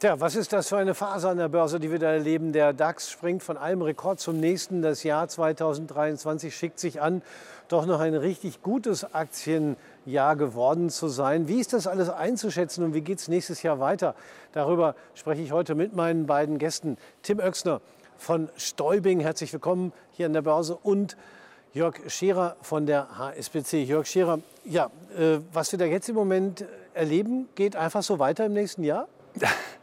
Tja, was ist das für eine Phase an der Börse, die wir da erleben? Der DAX springt von einem Rekord zum nächsten. Das Jahr 2023 schickt sich an, doch noch ein richtig gutes Aktienjahr geworden zu sein. Wie ist das alles einzuschätzen und wie geht es nächstes Jahr weiter? Darüber spreche ich heute mit meinen beiden Gästen. Tim Oechsner von Stäubing, herzlich willkommen hier an der Börse und Jörg Scherer von der HSBC. Jörg Scherer, ja, äh, was wir da jetzt im Moment erleben, geht einfach so weiter im nächsten Jahr?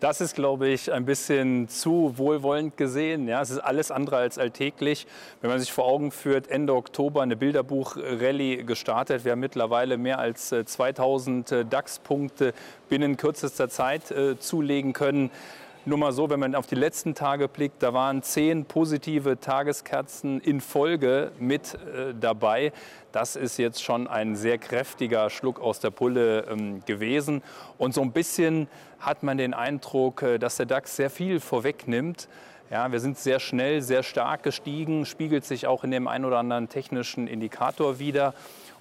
Das ist, glaube ich, ein bisschen zu wohlwollend gesehen. Ja, es ist alles andere als alltäglich. Wenn man sich vor Augen führt, Ende Oktober eine Bilderbuch-Rallye gestartet. Wir haben mittlerweile mehr als 2000 äh, DAX-Punkte binnen kürzester Zeit äh, zulegen können. Nur mal so, wenn man auf die letzten Tage blickt, da waren zehn positive Tageskerzen in Folge mit äh, dabei. Das ist jetzt schon ein sehr kräftiger Schluck aus der Pulle ähm, gewesen. Und so ein bisschen hat man den Eindruck, äh, dass der DAX sehr viel vorwegnimmt. Ja, wir sind sehr schnell, sehr stark gestiegen, spiegelt sich auch in dem einen oder anderen technischen Indikator wieder.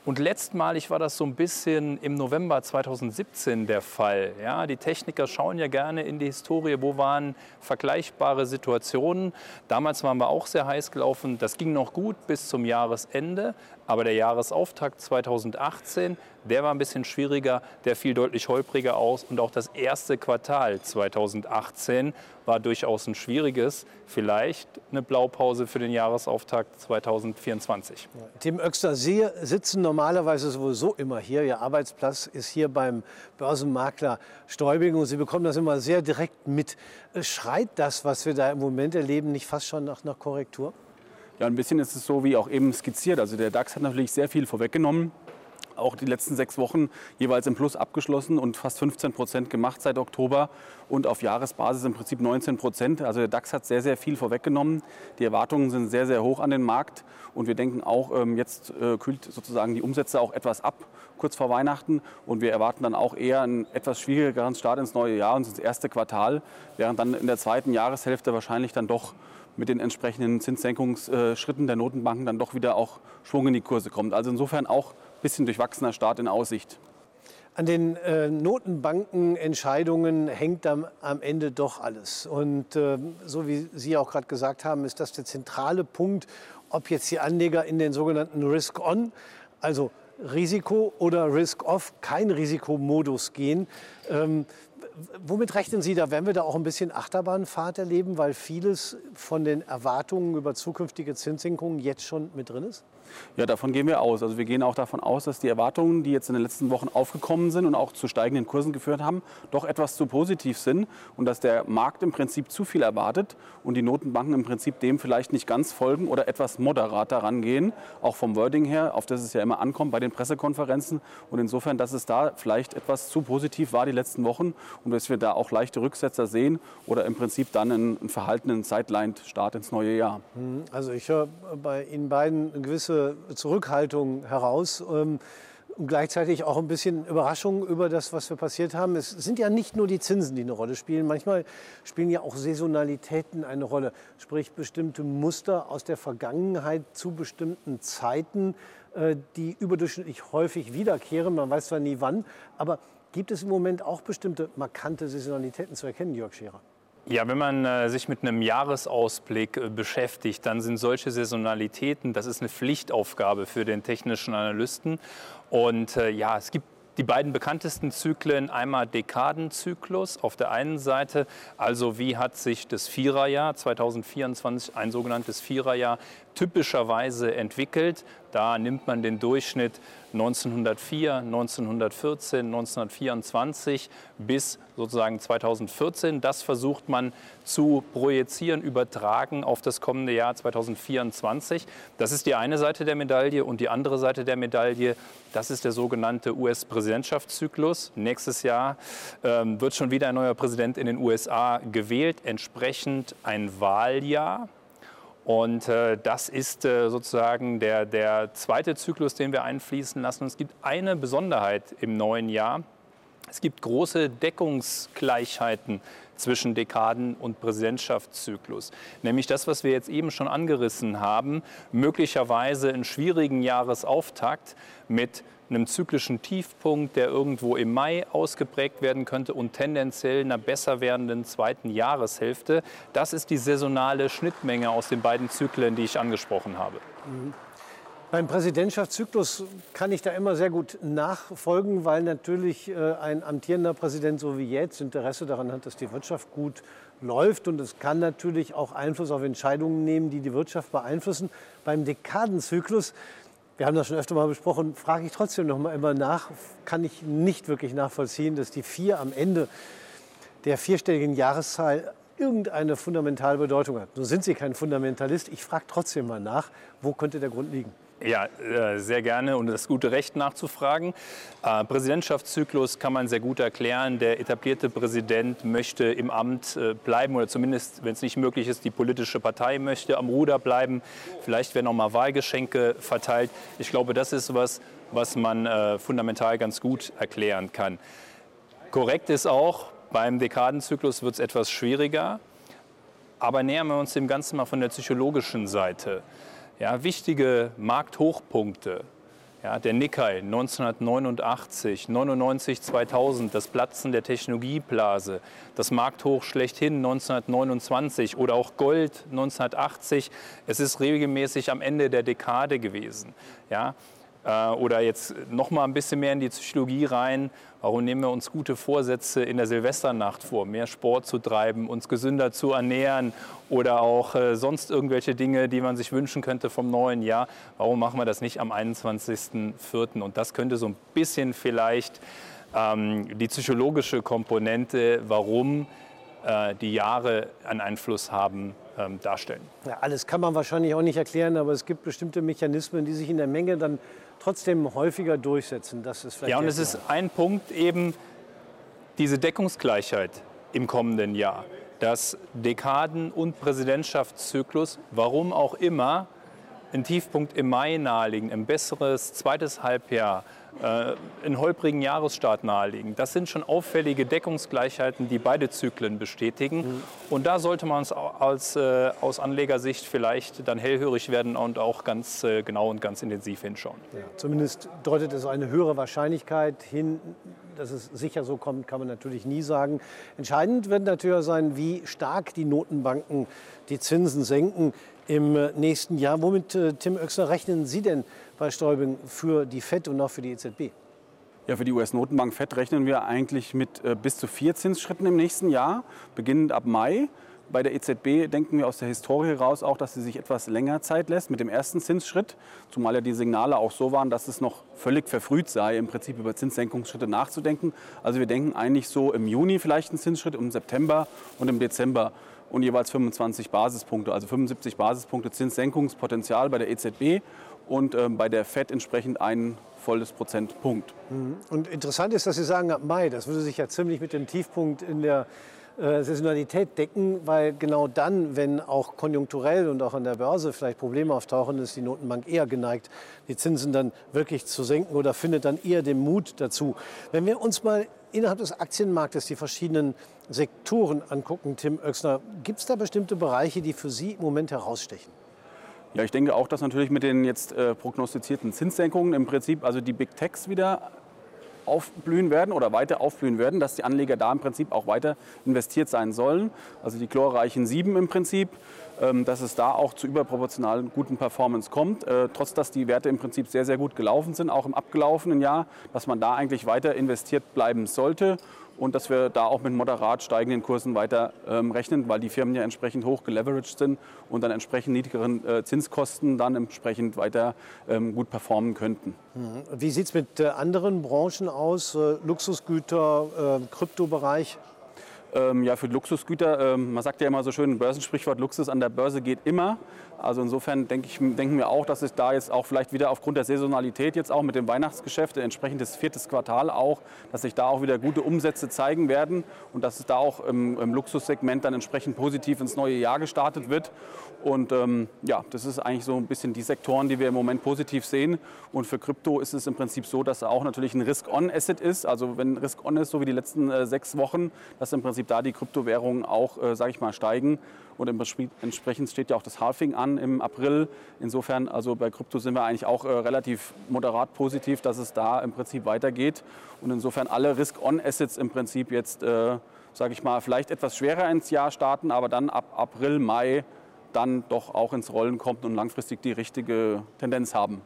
Und letztmalig war das so ein bisschen im November 2017 der Fall. Ja, die Techniker schauen ja gerne in die Historie, wo waren vergleichbare Situationen. Damals waren wir auch sehr heiß gelaufen. Das ging noch gut bis zum Jahresende. Aber der Jahresauftakt 2018, der war ein bisschen schwieriger, der fiel deutlich holpriger aus. Und auch das erste Quartal 2018 war durchaus ein schwieriges. Vielleicht eine Blaupause für den Jahresauftakt 2024. Tim Oechster, Sie sitzen normalerweise sowieso immer hier. Ihr Arbeitsplatz ist hier beim Börsenmakler Stäubing und Sie bekommen das immer sehr direkt mit. Schreit das, was wir da im Moment erleben, nicht fast schon nach einer Korrektur? Ja, ein bisschen ist es so wie auch eben skizziert. Also der DAX hat natürlich sehr viel vorweggenommen. Auch die letzten sechs Wochen jeweils im Plus abgeschlossen und fast 15 Prozent gemacht seit Oktober und auf Jahresbasis im Prinzip 19 Prozent. Also der DAX hat sehr, sehr viel vorweggenommen. Die Erwartungen sind sehr, sehr hoch an den Markt und wir denken auch, ähm, jetzt äh, kühlt sozusagen die Umsätze auch etwas ab, kurz vor Weihnachten und wir erwarten dann auch eher einen etwas schwierigeren Start ins neue Jahr und ins erste Quartal, während dann in der zweiten Jahreshälfte wahrscheinlich dann doch mit den entsprechenden Zinssenkungsschritten der Notenbanken dann doch wieder auch Schwung in die Kurse kommt. Also insofern auch ein bisschen durchwachsener Start in Aussicht. An den äh, Notenbankenentscheidungen hängt am, am, Ende doch alles. Und äh, so wie Sie auch gerade gesagt haben, ist das der zentrale Punkt, ob jetzt die Anleger in den sogenannten Risk-On, also Risiko oder Risk-Off, kein Risikomodus gehen. Ähm, womit rechnen Sie da? Werden wir da auch ein bisschen Achterbahnfahrt erleben, weil vieles von den Erwartungen über zukünftige Zinssenkungen jetzt schon mit drin ist? Ja, davon gehen wir aus. Also wir gehen auch davon aus, dass die Erwartungen, die jetzt in den letzten Wochen aufgekommen sind und auch zu steigenden Kursen geführt haben, doch etwas zu positiv sind und dass der Markt im Prinzip zu viel erwartet und die Notenbanken im Prinzip dem vielleicht nicht ganz folgen oder etwas moderater rangehen, auch vom Wording her, auf das es ja immer ankommt bei den Pressekonferenzen. Und insofern, dass es da vielleicht etwas zu positiv war die letzten Wochen und dass wir da auch leichte Rücksetzer sehen oder im Prinzip dann einen, verhaltenen Sideline-Start ins neue Jahr. Hm, also ich höre bei Ihnen beiden eine gewisse Zurückhaltung heraus. Ähm, und gleichzeitig auch ein bisschen Überraschung über das, was wir passiert haben. Es sind ja nicht nur die Zinsen, die eine Rolle spielen. Manchmal spielen ja auch Saisonalitäten eine Rolle. Sprich bestimmte Muster aus der Vergangenheit zu bestimmten Zeiten, äh, die überdurchschnittlich häufig wiederkehren. Man weiß zwar nie wann, aber gibt es im Moment auch bestimmte markante Saisonalitäten zu erkennen, Jörg Scherer? Ja, wenn man äh, sich mit einem Jahresausblick äh, beschäftigt, dann sind solche Saisonalitäten, das ist eine Pflichtaufgabe für den technischen Analysten. Und äh, ja, es gibt die beiden bekanntesten Zyklen, einmal Dekadenzyklus auf der einen Seite, also wie hat sich das Viererjahr 2024, ein sogenanntes Viererjahr, typischerweise entwickelt. Da nimmt man den Durchschnitt 1904, 1914, 1924 bis sozusagen 2014. Das versucht man zu projizieren, übertragen auf das kommende Jahr 2024. Das ist die eine Seite der Medaille und die andere Seite der Medaille, das ist der sogenannte US-Präsidentschaftszyklus. Nächstes Jahr ähm, wird schon wieder ein neuer Präsident in den USA gewählt, entsprechend ein Wahljahr. Und äh, das ist äh, sozusagen der, der zweite Zyklus, den wir einfließen lassen. Und es gibt eine Besonderheit im neuen Jahr. Es gibt große Deckungsgleichheiten zwischen Dekaden und Präsidentschaftszyklus. Nämlich das, was wir jetzt eben schon angerissen haben, möglicherweise einen schwierigen Jahresauftakt mit einem zyklischen Tiefpunkt, der irgendwo im Mai ausgeprägt werden könnte und tendenziell einer besser werdenden zweiten Jahreshälfte. Das ist die saisonale Schnittmenge aus den beiden Zyklen, die ich angesprochen habe. Beim Präsidentschaftszyklus kann ich da immer sehr gut nachfolgen, weil natürlich äh, ein amtierender Präsident so wie jetzt Interesse daran hat, dass die Wirtschaft gut läuft. Und es kann natürlich auch Einfluss auf Entscheidungen nehmen, die die Wirtschaft beeinflussen. Beim Dekadenzyklus, wir haben das schon öfter mal besprochen, frage ich trotzdem noch mal immer nach, kann ich nicht wirklich nachvollziehen, dass die vier am Ende der vierstelligen Jahreszahl irgendeine fundamentale Bedeutung hat. Nun sind Sie kein Fundamentalist. Ich frage trotzdem mal nach, wo könnte der Grund liegen? Ja, äh, sehr gerne und das gute Recht nachzufragen. Äh, Präsidentschaftszyklus kann man sehr gut erklären. Der etablierte Präsident möchte im Amt äh, bleiben oder zumindest, wenn es nicht möglich ist, die politische Partei möchte am Ruder bleiben. Vielleicht werden auch mal Wahlgeschenke verteilt. Ich glaube, das ist was, was man fundamental ganz gut erklären kann. Korrekt ist auch, beim Dekadenzyklus wird es etwas schwieriger. Aber nähern wir uns dem Ganzen mal von der psychologischen Seite. Ja, wichtige Markthochpunkte, ja, der Nikkei 1989, 99, 2000, das Platzen der Technologieblase, das Markthoch schlechthin 1929 oder auch Gold 1980. Es ist regelmäßig am Ende der Dekade gewesen. Ja. Äh, oder jetzt noch mal ein bisschen mehr in die Psychologie rein. Warum nehmen wir uns gute Vorsätze in der Silvesternacht vor? Mehr Sport zu treiben, uns gesünder zu ernähren oder auch äh, sonst irgendwelche Dinge, die man sich wünschen könnte vom neuen Jahr. Warum machen wir das nicht am 21.04.? Und das könnte so ein bisschen vielleicht ähm, die psychologische Komponente, warum äh, die Jahre einen Einfluss haben, ähm, darstellen. Ja, alles kann man wahrscheinlich auch nicht erklären, aber es gibt bestimmte Mechanismen, die sich in der Menge dann trotzdem häufiger durchsetzen. Das ist vielleicht ja, und es ist ein Punkt eben diese Deckungsgleichheit im kommenden Jahr. Dass Dekaden- und Präsidentschaftszyklus, warum auch immer, ein Tiefpunkt im Mai naheliegen, ein besseres zweites Halbjahr, äh, einen holprigen Jahresstart naheliegen. Das sind schon auffällige Deckungsgleichheiten, die beide Zyklen bestätigen. Mhm. Und da sollte man als, äh, aus Anlegersicht vielleicht dann hellhörig werden und auch ganz äh, genau und ganz intensiv hinschauen. Ja, zumindest deutet es eine höhere Wahrscheinlichkeit hin, dass es sicher so kommt, kann man natürlich nie sagen. Entscheidend wird natürlich sein, wie stark die Notenbanken die Zinsen senken im äh, nächsten Jahr. Womit, äh, Tim Oechsner, rechnen Sie denn bei Stäubing für die FED und auch für die EZB? Ja, für die US-Notenbank FED rechnen wir eigentlich mit äh, bis zu vier Zinsschritten im nächsten Jahr, beginnend ab Mai. Bei der EZB denken wir aus der Historie heraus auch, dass sie sich etwas länger Zeit lässt mit dem ersten Zinsschritt, zumal ja die Signale auch so waren, dass es noch völlig verfrüht sei, im Prinzip über Zinssenkungsschritte nachzudenken. Also wir denken eigentlich so im Juni vielleicht einen Zinsschritt, im September und im Dezember und jeweils 25 Basispunkte, also 75 Basispunkte Zinssenkungspotenzial bei der EZB und äh, bei der FED entsprechend ein volles Prozentpunkt. Mhm. Und interessant ist, dass Sie sagen ab Mai, das würde sich ja ziemlich mit dem Tiefpunkt in der äh, Saisonalität decken, weil genau dann, wenn auch konjunkturell und auch an der Börse vielleicht Probleme auftauchen, ist die Notenbank eher geneigt, die Zinsen dann wirklich zu senken oder findet dann eher den Mut dazu. Wenn wir uns mal innerhalb des Aktienmarktes die verschiedenen Sektoren angucken, Tim Oechsner, gibt es da bestimmte Bereiche, die für Sie im Moment herausstechen? Ja, ich denke auch, dass natürlich mit den jetzt äh, prognostizierten Zinssenkungen im Prinzip also die Big Techs wieder aufblühen werden oder weiter aufblühen werden, dass die Anleger da im Prinzip auch weiter investiert sein sollen. Also die chlorreichen Sieben im Prinzip, ähm, dass es da auch zu überproportionalen guten Performance kommt, äh, trotz dass die Werte im Prinzip sehr, sehr gut gelaufen sind, auch im abgelaufenen Jahr, dass man da eigentlich weiter investiert bleiben sollte und dass wir da auch mit moderat steigenden Kursen weiter ähm, rechnen, weil die Firmen ja entsprechend hoch geleveraged sind und dann entsprechend niedrigeren äh, Zinskosten dann entsprechend weiter ähm, gut performen könnten. Mhm. Wie sieht es mit äh, anderen Branchen aus? Äh, Luxusgüter, äh, Kryptobereich? Ähm, ja, für Luxusgüter, ähm, man sagt ja immer so schön, ein Börsensprichwort, Luxus an der Börse geht immer. Also insofern denke ich, denken wir auch, dass es da jetzt auch vielleicht wieder aufgrund der Saisonalität jetzt auch mit dem Weihnachtsgeschäft, entsprechendes viertes Quartal auch, dass sich da auch wieder gute Umsätze zeigen werden und dass es da auch im, im Luxussegment dann entsprechend positiv ins neue Jahr gestartet wird. Und ähm, ja, das ist eigentlich so ein bisschen die Sektoren, die wir im Moment positiv sehen. Und für Krypto ist es im Prinzip so, dass auch natürlich ein Risk-On-Asset ist. Also wenn Risk-On ist, so wie die letzten äh, sechs Wochen, dass im Prinzip da die Kryptowährungen auch, äh, sage ich mal, steigen. Und entsprechend steht ja auch das Halving an im April. Insofern, also bei Krypto sind wir eigentlich auch äh, relativ moderat positiv, dass es da im Prinzip weitergeht. Und insofern alle Risk-On-Assets im Prinzip jetzt, äh, sage ich mal, vielleicht etwas schwerer ins Jahr starten, aber dann ab April, Mai dann doch auch ins Rollen kommt und langfristig die richtige Tendenz haben.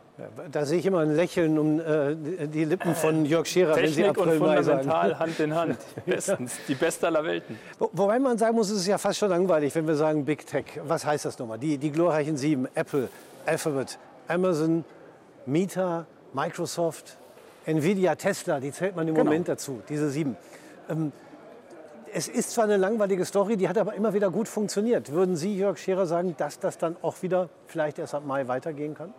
Da sehe ich immer ein Lächeln um äh, die Lippen von Jörg Scherer, Technik wenn Sie April und fundamental sagen. Hand in Hand. Bestens. Die beste aller Welten. Wo, wobei man sagen muss, es ist ja fast schon langweilig, wenn wir sagen Big Tech. Was heißt das nochmal? Die, die glorreichen sieben, Apple, Alphabet, Amazon, Meta, Microsoft, Nvidia, Tesla, die zählt man im Genau. Moment dazu, diese sieben. Ähm, es ist zwar eine langweilige Story, die hat aber immer wieder gut funktioniert. Würden Sie, Jörg Scherer, sagen, dass das dann auch wieder vielleicht erst ab Mai weitergehen kann?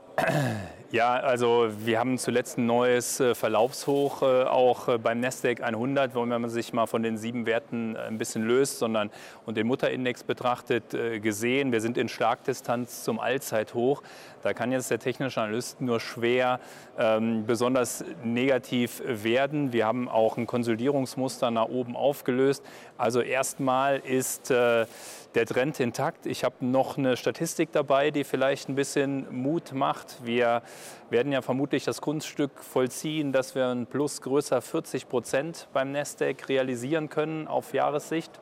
Ja, also wir haben zuletzt ein neues äh, Verlaufshoch äh, auch äh, beim Nasdaq 100, wo man sich mal von den sieben Werten ein bisschen löst, sondern und den Mutterindex betrachtet gesehen. Wir sind in Schlagdistanz zum Allzeithoch. Da kann jetzt der technische Analyst nur schwer ähm, besonders negativ werden. Wir haben auch ein Konsolidierungsmuster nach oben aufgelöst. Also erstmal ist äh, der Trend intakt. Ich habe noch eine Statistik dabei, die vielleicht ein bisschen Mut macht. Wir werden ja vermutlich das Kunststück vollziehen, dass wir ein Plus größer 40 Prozent beim Nasdaq realisieren können auf Jahressicht.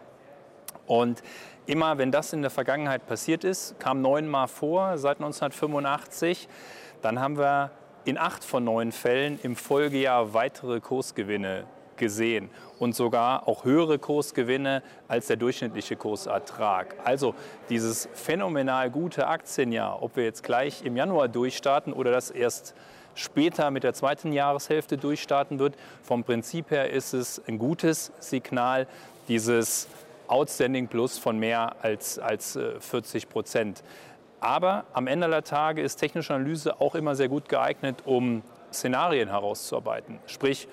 Und immer, wenn das in der Vergangenheit passiert ist, kam neunmal vor seit 1985, dann haben wir in acht von neun Fällen im Folgejahr weitere Kursgewinne gesehen und sogar auch höhere Kursgewinne als der durchschnittliche Kursertrag. Also dieses phänomenal gute Aktienjahr, ob wir jetzt gleich im Januar durchstarten oder das erst später mit der zweiten Jahreshälfte durchstarten wird, vom Prinzip her ist es ein gutes Signal, dieses Outstanding Plus von mehr als, als äh, 40 Prozent. Aber am Ende aller Tage ist technische Analyse auch immer sehr gut geeignet, um Szenarien herauszuarbeiten. Sprich,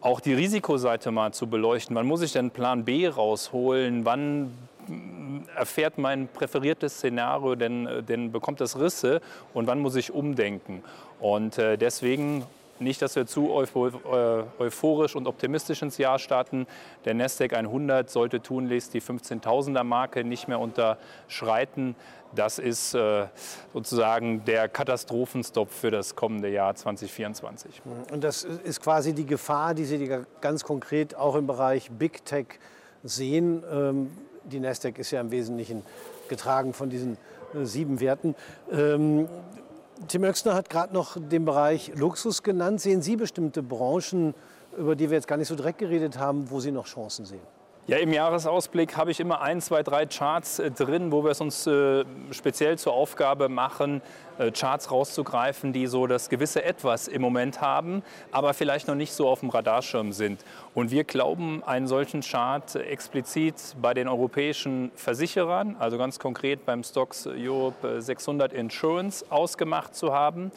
auch die Risikoseite mal zu beleuchten. Wann muss ich denn Plan B rausholen? Wann mm, erfährt mein präferiertes Szenario denn, äh, denn bekommt das Risse und wann muss ich umdenken? Und äh, deswegen nicht, dass wir zu äh, euphorisch und optimistisch ins Jahr starten. Der Nasdaq 100 sollte tunlichst die 15.000er Marke nicht mehr unterschreiten. Das ist äh, sozusagen der Katastrophenstopp für das kommende Jahr 2024. Und das ist quasi die Gefahr, die Sie ganz konkret auch im Bereich Big Tech sehen. Ähm, Die Nasdaq ist ja im Wesentlichen getragen von diesen äh, sieben Werten. Tim Oechsner hat gerade noch den Bereich Luxus genannt. Sehen Sie bestimmte Branchen, über die wir jetzt gar nicht so direkt geredet haben, wo Sie noch Chancen sehen? Ja, im Jahresausblick habe ich immer ein, zwei, drei Charts äh, drin, wo wir es uns äh, speziell zur Aufgabe machen, äh, Charts rauszugreifen, die so das gewisse Etwas im Moment haben, aber vielleicht noch nicht so auf dem Radarschirm sind. Und wir glauben, einen solchen Chart explizit bei den europäischen Versicherern, also ganz konkret beim Stocks Europe 600 Insurance, ausgemacht zu haben.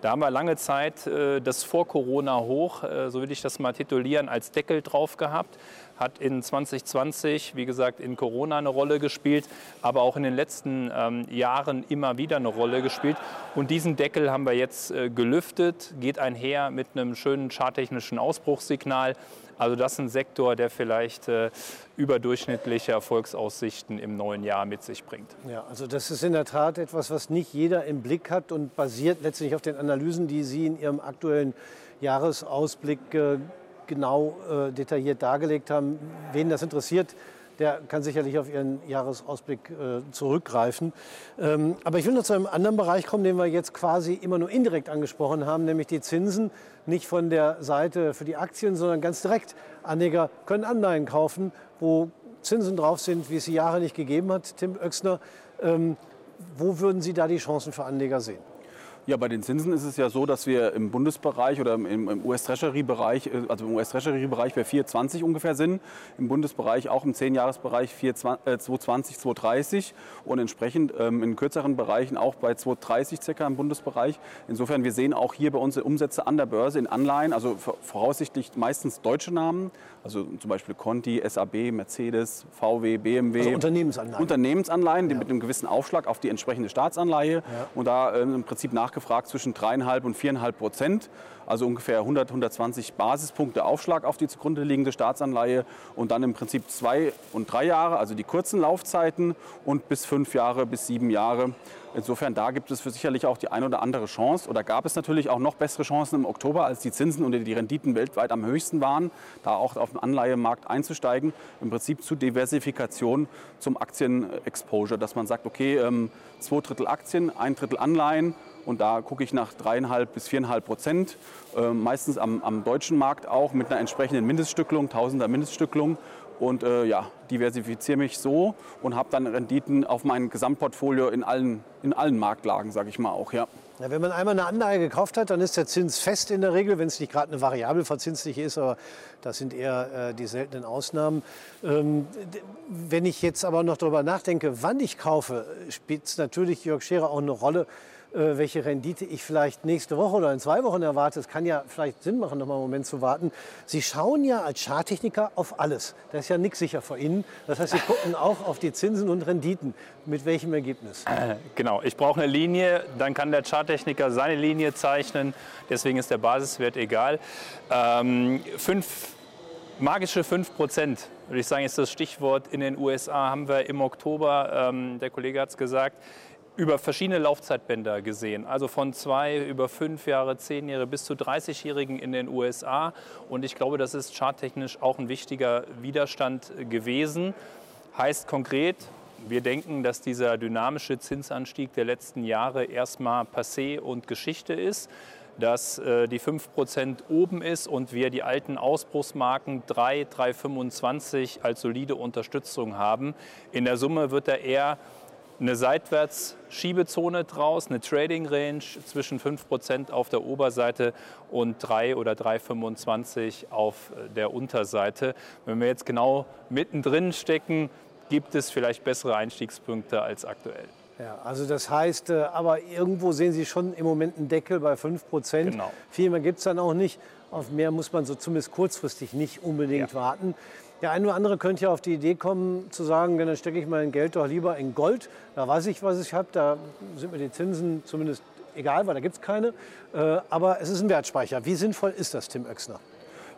Da haben wir lange Zeit das Vor-Corona-Hoch, so will ich das mal titulieren, als Deckel drauf gehabt. Hat in 2020, wie gesagt, in Corona eine Rolle gespielt, aber auch in den letzten ähm, Jahren immer wieder eine Rolle gespielt. Und diesen Deckel haben wir jetzt äh, gelüftet, geht einher mit einem schönen charttechnischen Ausbruchssignal. Also das ist ein Sektor, der vielleicht äh, überdurchschnittliche Erfolgsaussichten im neuen Jahr mit sich bringt. Ja, also das ist in der Tat etwas, was nicht jeder im Blick hat und basiert letztlich auf den Analysen, die Sie in Ihrem aktuellen Jahresausblick äh, genau äh, detailliert dargelegt haben. Wen das interessiert, der kann sicherlich auf Ihren Jahresausblick äh, zurückgreifen. Ähm, aber ich will noch zu einem anderen Bereich kommen, den wir jetzt quasi immer nur indirekt angesprochen haben, nämlich die Zinsen. Nicht von der Seite für die Aktien, sondern ganz direkt. Anleger können Anleihen kaufen, wo Zinsen drauf sind, wie es sie Jahre nicht gegeben hat. Tim Oechsner, ähm, wo würden Sie da die Chancen für Anleger sehen? Ja, bei den Zinsen ist es ja so, dass wir im Bundesbereich oder im, US-Treasury-Bereich, äh, also im US-Treasury-Bereich bei 4,20 ungefähr sind, im Bundesbereich auch im 10-Jahres-Bereich 2,20, 2,30 und entsprechend ähm, in kürzeren Bereichen auch bei 2,30 circa im Bundesbereich. Insofern, wir sehen auch hier bei uns Umsätze an der Börse in Anleihen, also voraussichtlich meistens deutsche Namen, also zum Beispiel Conti, SAB, Mercedes, VW, BMW. Also Unternehmensanleihen. Unternehmensanleihen, ja. mit einem gewissen Aufschlag auf die entsprechende Staatsanleihe ja. und da äh, im Prinzip nachgefragt gefragt zwischen 3,5 und 4,5 Prozent, also ungefähr 100, 120 Basispunkte Aufschlag auf die zugrunde liegende Staatsanleihe und dann im Prinzip zwei und drei Jahre, also die kurzen Laufzeiten und bis fünf Jahre, bis sieben Jahre. Insofern, da gibt es für sicherlich auch die ein oder andere Chance oder gab es natürlich auch noch bessere Chancen im Oktober, als die Zinsen und die Renditen weltweit am höchsten waren, da auch auf den Anleihemarkt einzusteigen. Im Prinzip zu Diversifikation zum Aktienexposure, dass man sagt, okay, ähm, zwei Drittel Aktien, ein Drittel Anleihen und da gucke ich nach dreieinhalb bis viereinhalb Prozent, äh, meistens am, am, deutschen Markt auch mit einer entsprechenden Mindeststücklung, Tausender Mindeststücklung. Und äh, ja, diversifiziere mich so und habe dann Renditen auf mein Gesamtportfolio in allen, in allen Marktlagen, sage ich mal auch. Ja. Ja, wenn man einmal eine Anlage gekauft hat, dann ist der Zins fest in der Regel, wenn es nicht gerade eine variabel verzinsliche ist, aber das sind eher äh, die seltenen Ausnahmen. Ähm, wenn ich jetzt aber noch darüber nachdenke, wann ich kaufe, spielt es natürlich Jörg Scherer auch eine Rolle, welche Rendite ich vielleicht nächste Woche oder in zwei Wochen erwarte. Es kann ja vielleicht Sinn machen, noch mal einen Moment zu warten. Sie schauen ja als Charttechniker auf alles. Da ist ja nichts sicher vor Ihnen. Das heißt, Sie gucken auch auf die Zinsen und Renditen. Mit welchem Ergebnis? Äh, genau, ich brauche eine Linie, dann kann der Charttechniker seine Linie zeichnen. Deswegen ist der Basiswert egal. Ähm, fünf, magische 5 Prozent, würde ich sagen, ist das Stichwort. In den USA haben wir im Oktober, ähm, der Kollege hat es gesagt, über verschiedene Laufzeitbänder gesehen. Also von zwei über fünf Jahre, zehn Jahre bis zu 30-Jährigen in den USA. Und ich glaube, das ist charttechnisch auch ein wichtiger Widerstand gewesen. Heißt konkret, wir denken, dass dieser dynamische Zinsanstieg der letzten Jahre erstmal passé und Geschichte ist dass äh, die 5% oben ist und wir die alten Ausbruchsmarken 3, 3,25 als solide Unterstützung haben. In der Summe wird er eher eine Seitwärtsschiebezone draus, eine Trading Range zwischen 5% auf der Oberseite und 3 oder 3,25 auf der Unterseite. Wenn wir jetzt genau mittendrin stecken, gibt es vielleicht bessere Einstiegspunkte als aktuell. Ja, also das heißt, äh, aber irgendwo sehen Sie schon im Moment einen Deckel bei 5 Genau. Viel mehr gibt es dann auch nicht. Auf mehr muss man so zumindest kurzfristig nicht unbedingt ja. warten. Der eine oder andere könnte ja auf die Idee kommen, zu sagen, dann stecke ich mein Geld doch lieber in Gold. Da weiß ich, was ich habe. Da sind mir die Zinsen zumindest egal, weil da gibt es keine. Äh, aber es ist ein Wertspeicher. Wie sinnvoll ist das, Tim Oechsner?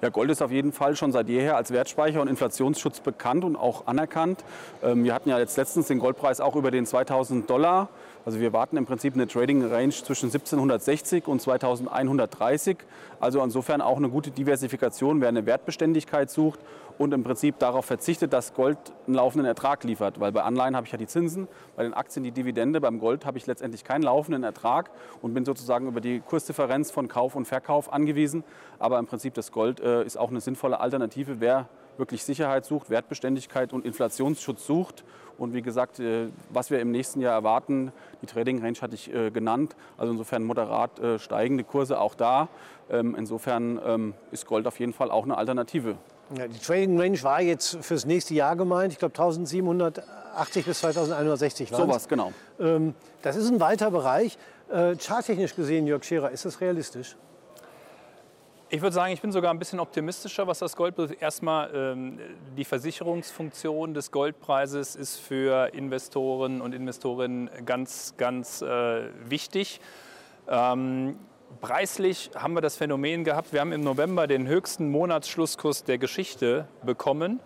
Ja, Gold ist auf jeden Fall schon seit jeher als Wertspeicher und Inflationsschutz bekannt und auch anerkannt. Ähm, wir hatten ja jetzt letztens den Goldpreis auch über den 2000 Dollar. Also wir warten im Prinzip eine Trading Range zwischen 1760 und 2130. Also insofern auch eine gute Diversifikation, wer eine Wertbeständigkeit sucht und im Prinzip darauf verzichtet, dass Gold einen laufenden Ertrag liefert. Weil bei Anleihen habe ich ja die Zinsen, bei den Aktien die Dividende, beim Gold habe ich letztendlich keinen laufenden Ertrag und bin sozusagen über die Kursdifferenz von Kauf und Verkauf angewiesen. Aber im Prinzip das Gold äh, ist auch eine sinnvolle Alternative, wer wirklich Sicherheit sucht, Wertbeständigkeit und Inflationsschutz sucht. Und wie gesagt, äh, was wir im nächsten Jahr erwarten, die Trading Range hatte ich äh, genannt. Also insofern moderat äh, steigende Kurse auch da. Ähm, insofern ähm, ist Gold auf jeden Fall auch eine Alternative. Ja, die Trading Range war jetzt fürs nächste Jahr gemeint. Ich glaube 1780 bis 2160 war Sowas, genau. Ähm, das ist ein weiter Bereich. Charttechnisch gesehen, Jörg Scherer, ist das realistisch? Ich würde sagen, ich bin sogar ein bisschen optimistischer, was das Gold betrifft. Erstmal ähm, die Versicherungsfunktion des Goldpreises ist für Investoren und Investorinnen ganz, ganz äh, wichtig. Ähm, Preislich haben wir das Phänomen gehabt, wir haben im November den höchsten Monatsschlusskurs der Geschichte bekommen.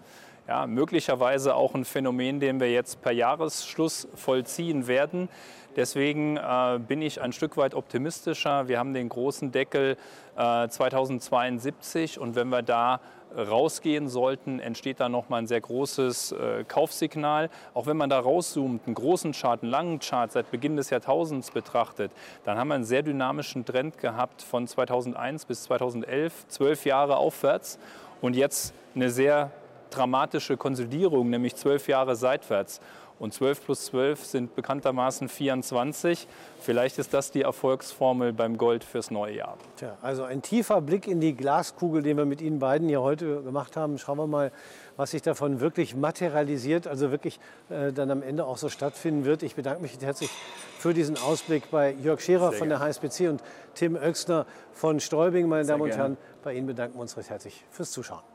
Ja, möglicherweise auch ein Phänomen, den wir jetzt per Jahresschluss vollziehen werden. Deswegen äh, bin ich ein Stück weit optimistischer. Wir haben den großen Deckel äh, 2072 und wenn wir da rausgehen sollten, entsteht da nochmal ein sehr großes äh, Kaufsignal. Auch wenn man da rauszoomt, einen großen Chart, einen langen Chart seit Beginn des Jahrtausends betrachtet, dann haben wir einen sehr dynamischen Trend gehabt von 2001 bis 2011, zwölf Jahre aufwärts und jetzt eine sehr dramatische Konsolidierung, nämlich zwölf Jahre seitwärts. Und 12 plus 12 sind bekanntermaßen 24. Vielleicht ist das die Erfolgsformel beim Gold fürs neue Jahr. Tja, also ein tiefer Blick in die Glaskugel, den wir mit Ihnen beiden hier heute gemacht haben. Schauen wir mal, was sich davon wirklich materialisiert, also wirklich äh, dann am Ende auch so stattfinden wird. Ich bedanke mich herzlich für diesen Ausblick bei Jörg Scherer Sehr von der HSBC und Tim Oechsner von Stäubing. Meine Sehr Damen und gerne. Herren, bei Ihnen bedanken wir uns recht herzlich fürs Zuschauen.